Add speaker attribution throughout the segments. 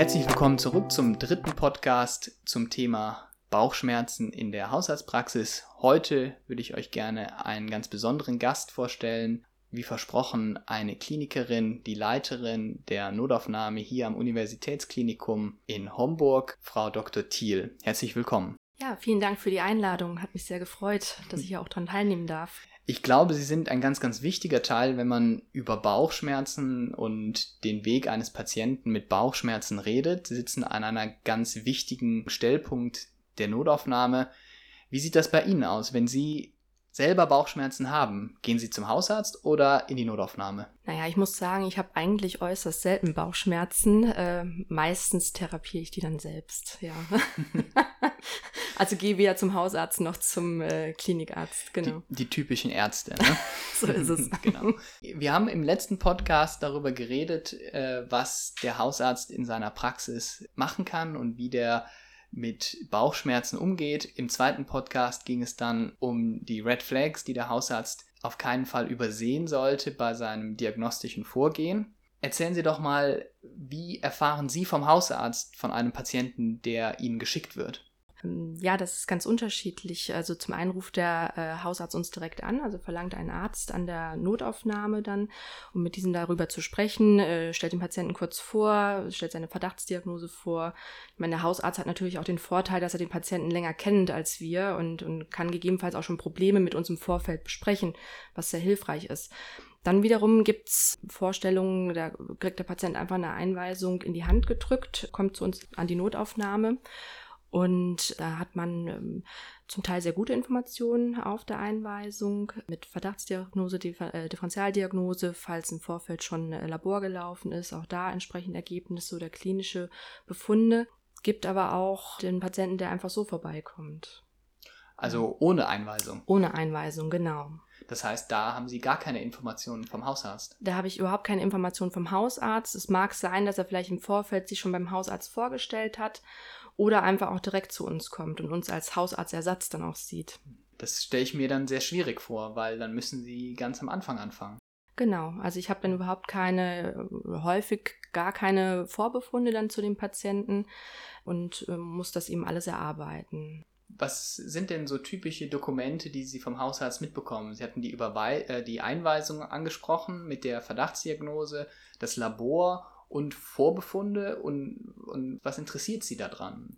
Speaker 1: Herzlich willkommen zurück zum dritten Podcast zum Thema Bauchschmerzen in der Hausarztpraxis. Heute würde ich euch gerne einen ganz besonderen Gast vorstellen. Wie versprochen, eine Klinikerin, die Leiterin der Notaufnahme hier am Universitätsklinikum in Homburg, Frau Dr. Thiel. Herzlich willkommen.
Speaker 2: Ja, vielen Dank für die Einladung. Hat mich sehr gefreut, dass ich hier auch daran teilnehmen darf.
Speaker 1: Ich glaube, sie sind ein ganz, ganz wichtiger Teil, wenn man über Bauchschmerzen und den Weg eines Patienten mit Bauchschmerzen redet. Sie sitzen an einer ganz wichtigen Stellpunkt der Notaufnahme. Wie sieht das bei Ihnen aus, wenn Sie selber Bauchschmerzen haben, gehen Sie zum Hausarzt oder in die Notaufnahme?
Speaker 2: Naja, ich muss sagen, ich habe eigentlich äußerst selten Bauchschmerzen. Äh, meistens therapiere ich die dann selbst, ja. also gehe weder zum Hausarzt noch zum äh, Klinikarzt, genau.
Speaker 1: Die, die typischen Ärzte, ne?
Speaker 2: so ist es.
Speaker 1: genau. Wir haben im letzten Podcast darüber geredet, äh, was der Hausarzt in seiner Praxis machen kann und wie der mit Bauchschmerzen umgeht. Im zweiten Podcast ging es dann um die Red Flags, die der Hausarzt auf keinen Fall übersehen sollte bei seinem diagnostischen Vorgehen. Erzählen Sie doch mal, wie erfahren Sie vom Hausarzt von einem Patienten, der Ihnen geschickt wird?
Speaker 2: Ähm, ja, das ist ganz unterschiedlich. Also zum einen ruft der äh, Hausarzt uns direkt an, also verlangt ein Arzt an der Notaufnahme dann, um mit diesem darüber zu sprechen, äh, stellt den Patienten kurz vor, stellt seine Verdachtsdiagnose vor. Ich meine, der Hausarzt hat natürlich auch den Vorteil, dass er den Patienten länger kennt als wir und, und kann gegebenenfalls auch schon Probleme mit uns im Vorfeld besprechen, was sehr hilfreich ist. Dann wiederum gibt's Vorstellungen, da kriegt der Patient einfach eine Einweisung in die Hand gedrückt, kommt zu uns an die Notaufnahme und da hat man ähm, zum Teil sehr gute Informationen auf der Einweisung mit Verdachtsdiagnose, äh, Differentialdiagnose, falls im Vorfeld schon äh, Labor gelaufen ist, auch da entsprechend Ergebnisse oder klinische Befunde. Gibt aber auch den Patienten, der einfach so vorbeikommt.
Speaker 1: Also ohne Einweisung.
Speaker 2: Ohne Einweisung, genau.
Speaker 1: Das heißt, da haben Sie gar keine Informationen vom Hausarzt.
Speaker 2: Da habe ich überhaupt keine Informationen vom Hausarzt. Es mag sein, dass er vielleicht im Vorfeld sich schon beim Hausarzt vorgestellt hat oder einfach auch direkt zu uns kommt und uns als Hausarztersatz dann auch sieht.
Speaker 1: Das stelle ich mir dann sehr schwierig vor, weil dann müssen Sie ganz am Anfang anfangen.
Speaker 2: Genau, also ich habe dann überhaupt keine, häufig gar keine Vorbefunde dann zu den Patienten und äh, muss das eben alles erarbeiten.
Speaker 1: Was sind denn so typische Dokumente, die Sie vom Hausarzt mitbekommen? Sie hatten die, Überwei äh, die Einweisung angesprochen mit der Verdachtsdiagnose, das Labor und Vorbefunde und, und was interessiert Sie daran?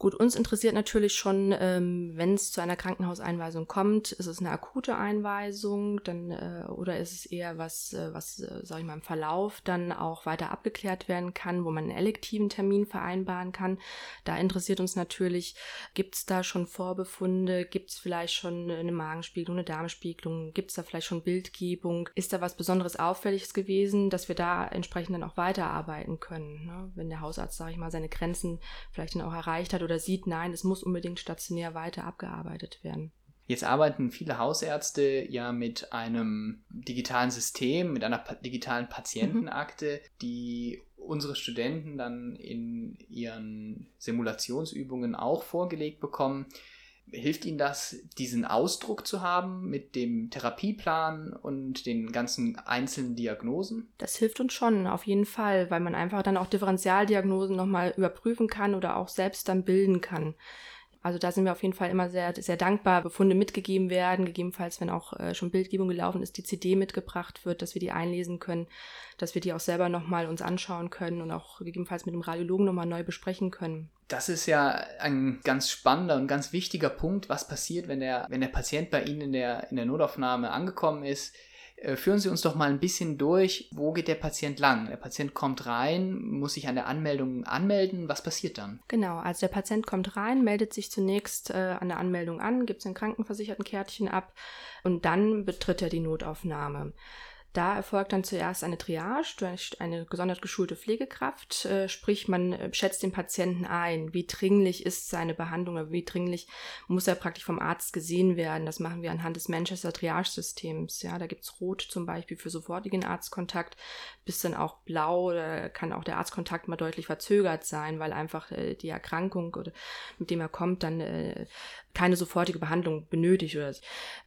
Speaker 2: Gut, uns interessiert natürlich schon, ähm, wenn es zu einer Krankenhauseinweisung kommt, ist es eine akute Einweisung, dann äh, oder ist es eher was, äh, was, äh, sag ich mal, im Verlauf dann auch weiter abgeklärt werden kann, wo man einen elektiven Termin vereinbaren kann. Da interessiert uns natürlich, gibt es da schon Vorbefunde, gibt es vielleicht schon eine Magenspiegelung, eine Darmspiegelung, gibt es da vielleicht schon Bildgebung, ist da was Besonderes Auffälliges gewesen, dass wir da entsprechend dann auch weiterarbeiten können, ne? wenn der Hausarzt, sag ich mal, seine Grenzen vielleicht dann auch erreicht hat oder sieht, nein, es muss unbedingt stationär weiter abgearbeitet werden.
Speaker 1: Jetzt arbeiten viele Hausärzte ja mit einem digitalen System, mit einer pa digitalen Patientenakte, mhm. die unsere Studenten dann in ihren Simulationsübungen auch vorgelegt bekommen. Hilft Ihnen das, diesen Ausdruck zu haben mit dem Therapieplan und den ganzen einzelnen Diagnosen?
Speaker 2: Das hilft uns schon, auf jeden Fall, weil man einfach dann auch Differentialdiagnosen nochmal überprüfen kann oder auch selbst dann bilden kann. Also da sind wir auf jeden Fall immer sehr, sehr dankbar, Befunde mitgegeben werden, gegebenenfalls, wenn auch äh, schon Bildgebung gelaufen ist, die CD mitgebracht wird, dass wir die einlesen können, dass wir die auch selber nochmal uns anschauen können und auch gegebenenfalls mit dem Radiologen nochmal neu besprechen können.
Speaker 1: Das ist ja ein ganz spannender und ganz wichtiger Punkt, was passiert, wenn der, wenn der Patient bei Ihnen in der, in der Notaufnahme angekommen ist führen Sie uns doch mal ein bisschen durch, wo geht der Patient lang? Der Patient kommt rein, muss sich an der Anmeldung anmelden. Was passiert dann?
Speaker 2: Genau, also der Patient kommt rein, meldet sich zunächst äh, an der Anmeldung an, gibt sein Krankenversichertenkärtchen ab und dann betritt er die Notaufnahme. Da erfolgt dann zuerst eine Triage durch eine gesondert geschulte Pflegekraft, äh, sprich man äh, schätzt den Patienten ein, wie dringlich ist seine Behandlung oder wie dringlich muss er praktisch vom Arzt gesehen werden. Das machen wir anhand des Manchester Triage-Systems. Ja, da gibt's Rot zum Beispiel für sofortigen Arztkontakt, bis dann auch Blau, da kann auch der Arztkontakt mal deutlich verzögert sein, weil einfach äh, die Erkrankung mit dem er kommt dann keine sofortige Behandlung benötigt. Oder,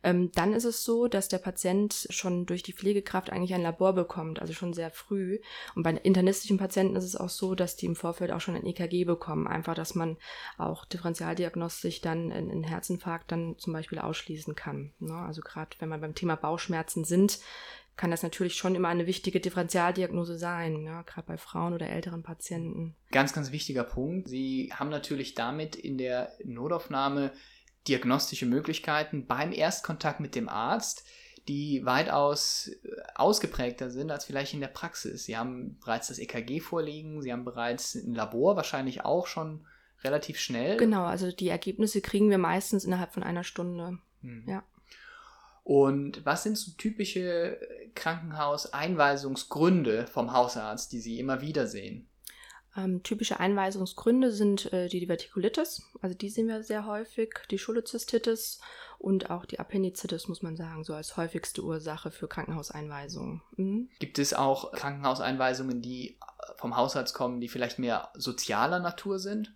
Speaker 2: ähm, dann ist es so, dass der Patient schon durch die Pflegekraft eigentlich ein Labor bekommt, also schon sehr früh. Und bei internistischen Patienten ist es auch so, dass die im Vorfeld auch schon ein EKG bekommen. Einfach, dass man auch differentialdiagnostisch dann einen Herzinfarkt dann zum Beispiel ausschließen kann. Ne? Also gerade wenn man beim Thema Bauchschmerzen sind, kann das natürlich schon immer eine wichtige Differentialdiagnose sein, ja, gerade bei Frauen oder älteren Patienten.
Speaker 1: Ganz, ganz wichtiger Punkt. Sie haben natürlich damit in der Notaufnahme diagnostische Möglichkeiten beim Erstkontakt mit dem Arzt, die weitaus äh, ausgeprägter sind als vielleicht in der Praxis. Sie haben bereits das EKG vorliegen, Sie haben bereits ein Labor wahrscheinlich auch schon relativ schnell.
Speaker 2: Genau, also die Ergebnisse kriegen wir meistens innerhalb von einer Stunde. Hm. Ja.
Speaker 1: Und was sind so typische Krankenhauseinweisungsgründe vom Hausarzt, die Sie immer wieder sehen?
Speaker 2: Ähm, typische Einweisungsgründe sind äh, die Divertikulitis, also die sehen wir sehr häufig, die Cholezystitis und auch die Appendizitis, muss man sagen, so als häufigste Ursache für Krankenhauseinweisungen.
Speaker 1: Mhm. Gibt es auch Krankenhauseinweisungen, die vom Hausarzt kommen, die vielleicht mehr sozialer Natur sind?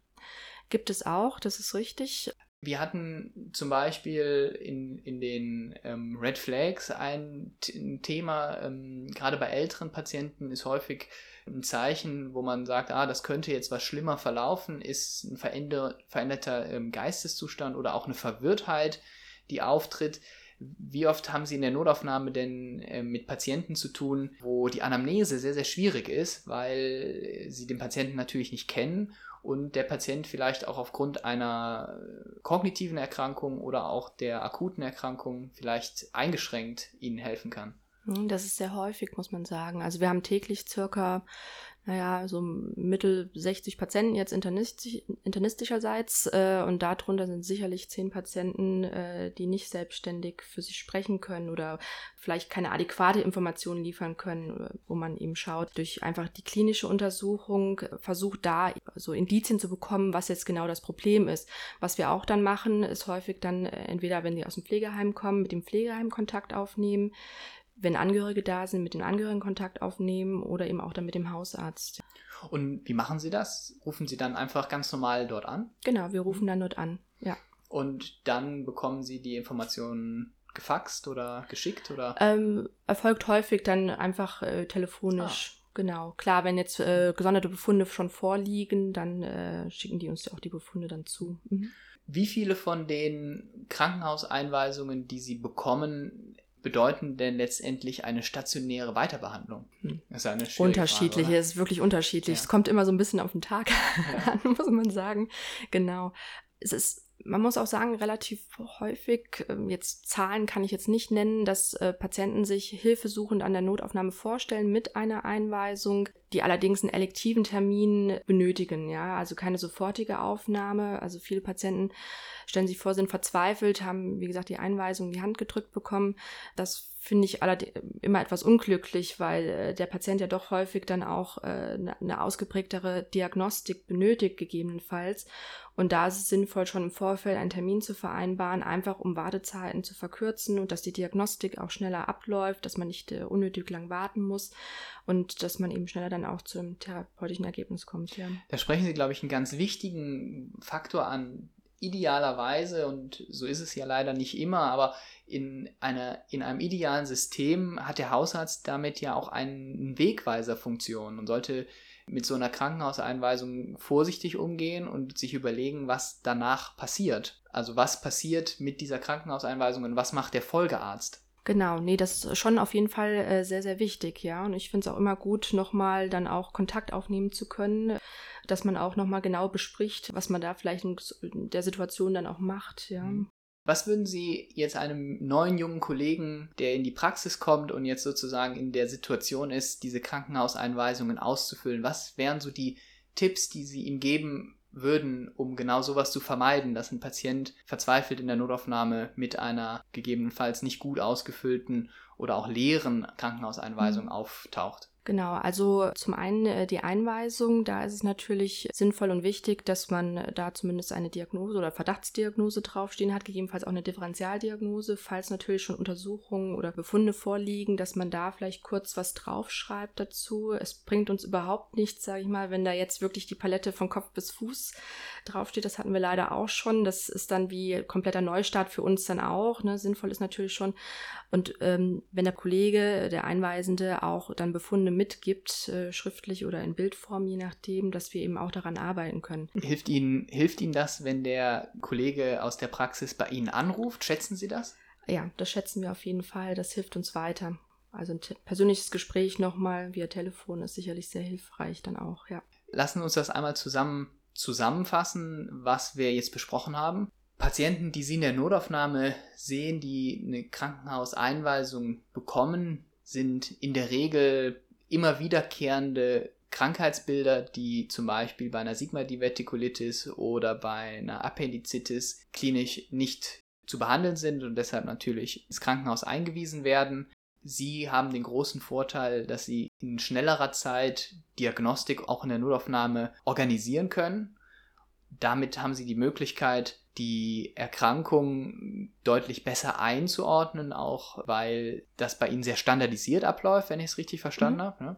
Speaker 2: Gibt es auch, das ist richtig.
Speaker 1: Wir hatten zum Beispiel in, in den ähm, Red Flags ein, ein Thema, ähm, gerade bei älteren Patienten ist häufig ein Zeichen, wo man sagt, ah, das könnte jetzt was schlimmer verlaufen, ist ein veränder, veränderter ähm, Geisteszustand oder auch eine Verwirrtheit, die auftritt. Wie oft haben Sie in der Notaufnahme denn äh, mit Patienten zu tun, wo die Anamnese sehr, sehr schwierig ist, weil Sie den Patienten natürlich nicht kennen und der Patient vielleicht auch aufgrund einer kognitiven Erkrankung oder auch der akuten Erkrankung vielleicht eingeschränkt Ihnen helfen kann.
Speaker 2: Hm, das ist sehr häufig, muss man sagen. Also wir haben täglich circa naja, so mittel 60 Patienten jetzt internistisch, internistischerseits äh, und darunter sind sicherlich 10 Patienten, äh, die nicht selbstständig für sich sprechen können oder vielleicht keine adäquate Informationen liefern können, wo man eben schaut, durch einfach die klinische Untersuchung versucht da so Indizien zu bekommen, was jetzt genau das Problem ist. Was wir auch dann machen, ist häufig dann äh, entweder, wenn die aus dem Pflegeheim kommen, mit dem Pflegeheim Kontakt aufnehmen, wenn Angehörige da sind, mit den Angehörigen Kontakt aufnehmen oder eben auch dann mit dem Hausarzt.
Speaker 1: Und wie machen Sie das? Rufen Sie dann einfach ganz normal dort an?
Speaker 2: Genau, wir rufen dann dort an, ja.
Speaker 1: Und dann bekommen Sie die Informationen gefaxt oder geschickt oder?
Speaker 2: Ähm, erfolgt häufig dann einfach äh, telefonisch. Ah. Genau. Klar, wenn jetzt äh, gesonderte Befunde schon vorliegen, dann äh, schicken die uns auch die Befunde dann zu. Mhm.
Speaker 1: Wie viele von den Krankenhauseinweisungen, die Sie bekommen, bedeuten denn letztendlich eine stationäre Weiterbehandlung?
Speaker 2: Hm. Das ist eine unterschiedlich, Frage, es ist wirklich unterschiedlich. Ja. Es kommt immer so ein bisschen auf den Tag ja. an, muss man sagen. Genau. Es ist man muss auch sagen, relativ häufig, ähm, jetzt Zahlen kann ich jetzt nicht nennen, dass äh, Patienten sich hilfesuchend an der Notaufnahme vorstellen mit einer Einweisung, die allerdings einen elektiven Termin benötigen, ja, also keine sofortige Aufnahme. Also viele Patienten stellen sich vor, sind verzweifelt, haben, wie gesagt, die Einweisung in die Hand gedrückt bekommen. Das finde ich allerdings immer etwas unglücklich, weil äh, der Patient ja doch häufig dann auch äh, ne, eine ausgeprägtere Diagnostik benötigt, gegebenenfalls. Und da ist es sinnvoll, schon im Vorfeld einen Termin zu vereinbaren, einfach um Wartezeiten zu verkürzen und dass die Diagnostik auch schneller abläuft, dass man nicht äh, unnötig lang warten muss und dass man eben schneller dann auch zum therapeutischen Ergebnis kommt. Ja.
Speaker 1: Da sprechen Sie, glaube ich, einen ganz wichtigen Faktor an. Idealerweise, und so ist es ja leider nicht immer, aber in, einer, in einem idealen System hat der Hausarzt damit ja auch eine Wegweiserfunktion und sollte mit so einer Krankenhauseinweisung vorsichtig umgehen und sich überlegen, was danach passiert. Also was passiert mit dieser Krankenhauseinweisung und was macht der Folgearzt?
Speaker 2: Genau, nee, das ist schon auf jeden Fall äh, sehr, sehr wichtig, ja. Und ich finde es auch immer gut, nochmal dann auch Kontakt aufnehmen zu können, dass man auch nochmal genau bespricht, was man da vielleicht in der Situation dann auch macht, ja. Mhm.
Speaker 1: Was würden Sie jetzt einem neuen jungen Kollegen, der in die Praxis kommt und jetzt sozusagen in der Situation ist, diese Krankenhauseinweisungen auszufüllen, was wären so die Tipps, die Sie ihm geben würden, um genau sowas zu vermeiden, dass ein Patient verzweifelt in der Notaufnahme mit einer gegebenenfalls nicht gut ausgefüllten oder auch leeren Krankenhauseinweisungen mhm. auftaucht.
Speaker 2: Genau, also zum einen äh, die Einweisung, da ist es natürlich sinnvoll und wichtig, dass man äh, da zumindest eine Diagnose oder Verdachtsdiagnose draufstehen hat, gegebenenfalls auch eine Differentialdiagnose, falls natürlich schon Untersuchungen oder Befunde vorliegen, dass man da vielleicht kurz was draufschreibt dazu. Es bringt uns überhaupt nichts, sage ich mal, wenn da jetzt wirklich die Palette von Kopf bis Fuß draufsteht. Das hatten wir leider auch schon. Das ist dann wie kompletter Neustart für uns dann auch. Ne? Sinnvoll ist natürlich schon. Und ähm, wenn der Kollege, der Einweisende auch dann Befunde mitgibt, äh, schriftlich oder in Bildform, je nachdem, dass wir eben auch daran arbeiten können.
Speaker 1: Hilft Ihnen, hilft Ihnen das, wenn der Kollege aus der Praxis bei Ihnen anruft? Schätzen Sie das?
Speaker 2: Ja, das schätzen wir auf jeden Fall. Das hilft uns weiter. Also ein persönliches Gespräch nochmal via Telefon ist sicherlich sehr hilfreich dann auch, ja.
Speaker 1: Lassen wir uns das einmal zusammen zusammenfassen, was wir jetzt besprochen haben. Patienten, die Sie in der Notaufnahme sehen, die eine Krankenhauseinweisung bekommen, sind in der Regel immer wiederkehrende Krankheitsbilder, die zum Beispiel bei einer Sigma-Divertikulitis oder bei einer Appendizitis klinisch nicht zu behandeln sind und deshalb natürlich ins Krankenhaus eingewiesen werden. Sie haben den großen Vorteil, dass Sie in schnellerer Zeit Diagnostik auch in der Notaufnahme organisieren können. Damit haben Sie die Möglichkeit, die Erkrankung deutlich besser einzuordnen, auch weil das bei ihnen sehr standardisiert abläuft, wenn ich es richtig verstanden mhm. habe. Ne?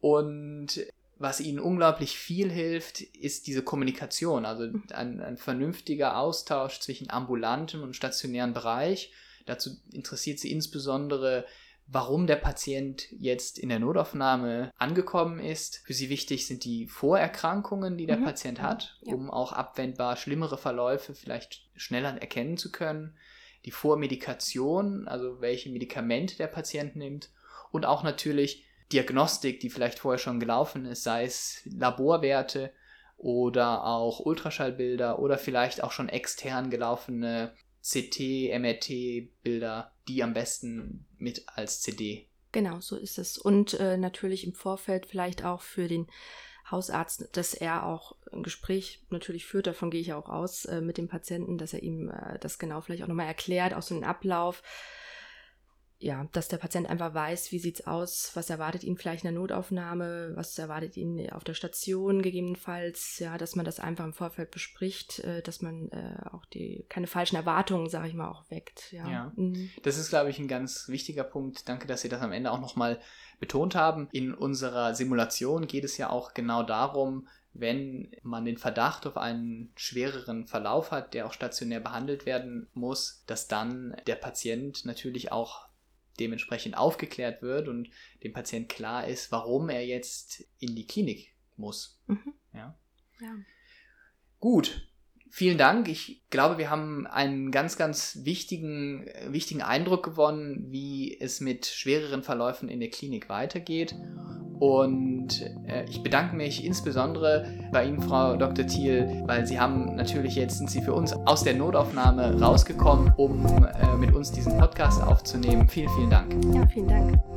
Speaker 1: Und was ihnen unglaublich viel hilft, ist diese Kommunikation, also mhm. ein, ein vernünftiger Austausch zwischen ambulantem und stationären Bereich. Dazu interessiert sie insbesondere warum der Patient jetzt in der Notaufnahme angekommen ist. Für sie wichtig sind die Vorerkrankungen, die der mhm. Patient hat, ja. um auch abwendbar schlimmere Verläufe vielleicht schneller erkennen zu können. Die Vormedikation, also welche Medikamente der Patient nimmt. Und auch natürlich Diagnostik, die vielleicht vorher schon gelaufen ist, sei es Laborwerte oder auch Ultraschallbilder oder vielleicht auch schon extern gelaufene CT, MRT-Bilder, die am besten mit als CD.
Speaker 2: Genau, so ist es. Und äh, natürlich im Vorfeld vielleicht auch für den Hausarzt, dass er auch ein Gespräch natürlich führt, davon gehe ich auch aus, äh, mit dem Patienten, dass er ihm äh, das genau vielleicht auch nochmal erklärt, auch so einen Ablauf, ja, dass der Patient einfach weiß, wie sieht's aus, was erwartet ihn vielleicht in der Notaufnahme, was erwartet ihn auf der Station gegebenenfalls, ja, dass man das einfach im Vorfeld bespricht, äh, dass man äh, auch die keine falschen Erwartungen, sage ich mal, auch weckt. Ja, ja.
Speaker 1: Mhm. das ist, glaube ich, ein ganz wichtiger Punkt. Danke, dass Sie das am Ende auch nochmal betont haben. In unserer Simulation geht es ja auch genau darum, wenn man den Verdacht auf einen schwereren Verlauf hat, der auch stationär behandelt werden muss, dass dann der Patient natürlich auch dementsprechend aufgeklärt wird und dem Patient klar ist, warum er jetzt in die Klinik muss. Mhm. Ja. ja. Gut, vielen Dank. Ich glaube, wir haben einen ganz, ganz wichtigen, wichtigen Eindruck gewonnen, wie es mit schwereren Verläufen in der Klinik weitergeht. Und äh, ich bedanke mich insbesondere bei Ihnen, Frau Dr. Thiel, weil Sie haben natürlich jetzt sind Sie für uns aus der Notaufnahme rausgekommen, um äh, mit uns diesen Podcast aufzunehmen. Vielen, vielen Dank.
Speaker 2: Ja, vielen Dank.